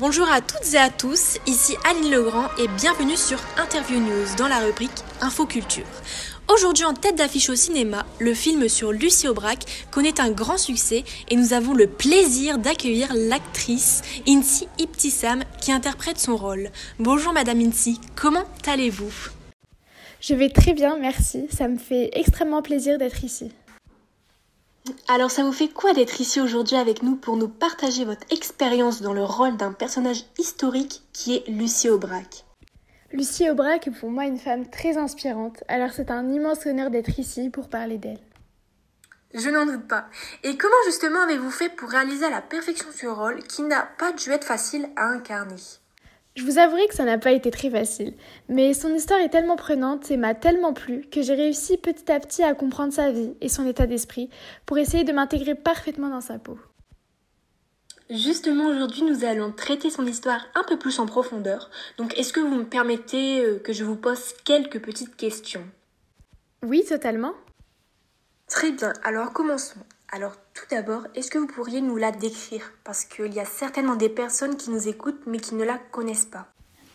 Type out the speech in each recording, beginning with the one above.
Bonjour à toutes et à tous, ici Aline Legrand et bienvenue sur Interview News dans la rubrique Infoculture. Aujourd'hui en tête d'affiche au cinéma, le film sur Lucie Aubrac connaît un grand succès et nous avons le plaisir d'accueillir l'actrice Insi Iptissam qui interprète son rôle. Bonjour Madame Insi, comment allez-vous? Je vais très bien, merci. Ça me fait extrêmement plaisir d'être ici. Alors ça vous fait quoi d'être ici aujourd'hui avec nous pour nous partager votre expérience dans le rôle d'un personnage historique qui est Lucie Aubrac? Lucie Aubrac est pour moi une femme très inspirante, alors c'est un immense honneur d'être ici pour parler d'elle. Je n'en doute pas. Et comment justement avez-vous fait pour réaliser à la perfection ce rôle qui n'a pas dû être facile à incarner? Je vous avouerai que ça n'a pas été très facile, mais son histoire est tellement prenante et m'a tellement plu que j'ai réussi petit à petit à comprendre sa vie et son état d'esprit pour essayer de m'intégrer parfaitement dans sa peau. Justement, aujourd'hui, nous allons traiter son histoire un peu plus en profondeur. Donc, est-ce que vous me permettez euh, que je vous pose quelques petites questions? Oui, totalement. Très bien, alors commençons. Alors tout d'abord, est-ce que vous pourriez nous la décrire? Parce qu'il y a certainement des personnes qui nous écoutent mais qui ne la connaissent pas.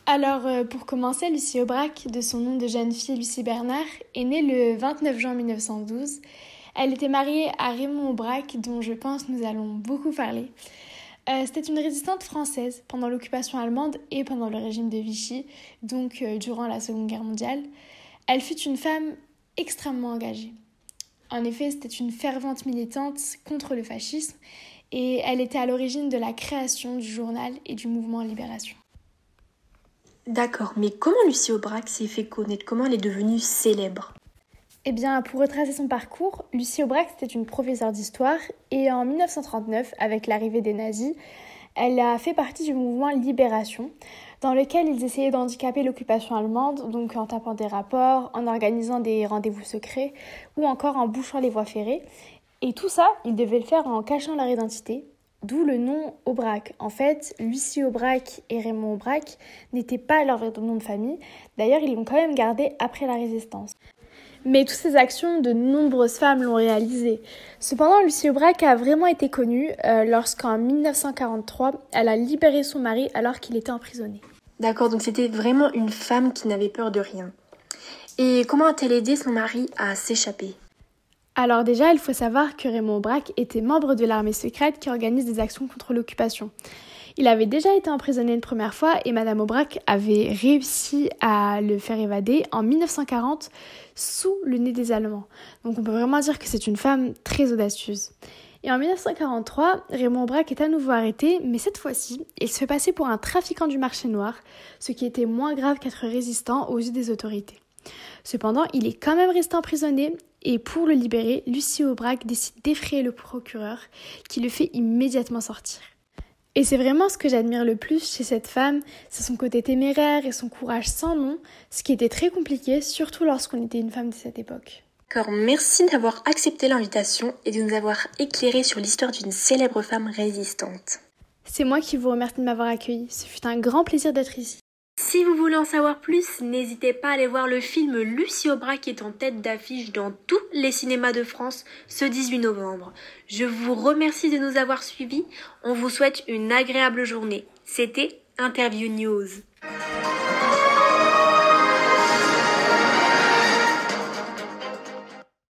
Alors euh, pour commencer, Lucie Aubrac, de son nom de jeune fille Lucie Bernard, est née le 29 juin 1912. Elle était mariée à Raymond Aubrac, dont je pense nous allons beaucoup parler. Euh, c'était une résistante française pendant l'occupation allemande et pendant le régime de Vichy, donc euh, durant la Seconde Guerre mondiale. Elle fut une femme extrêmement engagée. En effet, c'était une fervente militante contre le fascisme et elle était à l'origine de la création du journal et du mouvement Libération. D'accord, mais comment Lucie Aubrac s'est fait connaître? Comment elle est devenue célèbre? Eh bien, pour retracer son parcours, Lucie Aubrac était une professeure d'histoire et en 1939, avec l'arrivée des nazis, elle a fait partie du mouvement Libération, dans lequel ils essayaient d'handicaper l'occupation allemande, donc en tapant des rapports, en organisant des rendez-vous secrets ou encore en bouchant les voies ferrées. Et tout ça, ils devaient le faire en cachant leur identité, d'où le nom Aubrac. En fait, Lucie Aubrac et Raymond Aubrac n'étaient pas leur nom de famille, d'ailleurs ils l'ont quand même gardé après la résistance. Mais toutes ces actions, de nombreuses femmes l'ont réalisées. Cependant, Lucie Aubrac a vraiment été connue euh, lorsqu'en 1943, elle a libéré son mari alors qu'il était emprisonné. D'accord, donc c'était vraiment une femme qui n'avait peur de rien. Et comment a-t-elle aidé son mari à s'échapper? Alors déjà, il faut savoir que Raymond Aubrac était membre de l'armée secrète qui organise des actions contre l'occupation. Il avait déjà été emprisonné une première fois et Madame Aubrac avait réussi à le faire évader en 1940 sous le nez des Allemands. Donc on peut vraiment dire que c'est une femme très audacieuse. Et en 1943, Raymond Aubrac est à nouveau arrêté, mais cette fois-ci, il se fait passer pour un trafiquant du marché noir, ce qui était moins grave qu'être résistant aux yeux des autorités. Cependant, il est quand même resté emprisonné et pour le libérer, Lucie Aubrac décide d'effrayer le procureur qui le fait immédiatement sortir. Et c'est vraiment ce que j'admire le plus chez cette femme, c'est son côté téméraire et son courage sans nom, ce qui était très compliqué, surtout lorsqu'on était une femme de cette époque. D'accord, merci d'avoir accepté l'invitation et de nous avoir éclairé sur l'histoire d'une célèbre femme résistante. C'est moi qui vous remercie de m'avoir accueilli, ce fut un grand plaisir d'être ici. Si vous voulez en savoir plus, n'hésitez pas à aller voir le film Lucie Aubrac qui est en tête d'affiche dans tous les cinémas de France ce 18 novembre. Je vous remercie de nous avoir suivis. On vous souhaite une agréable journée. C'était Interview News.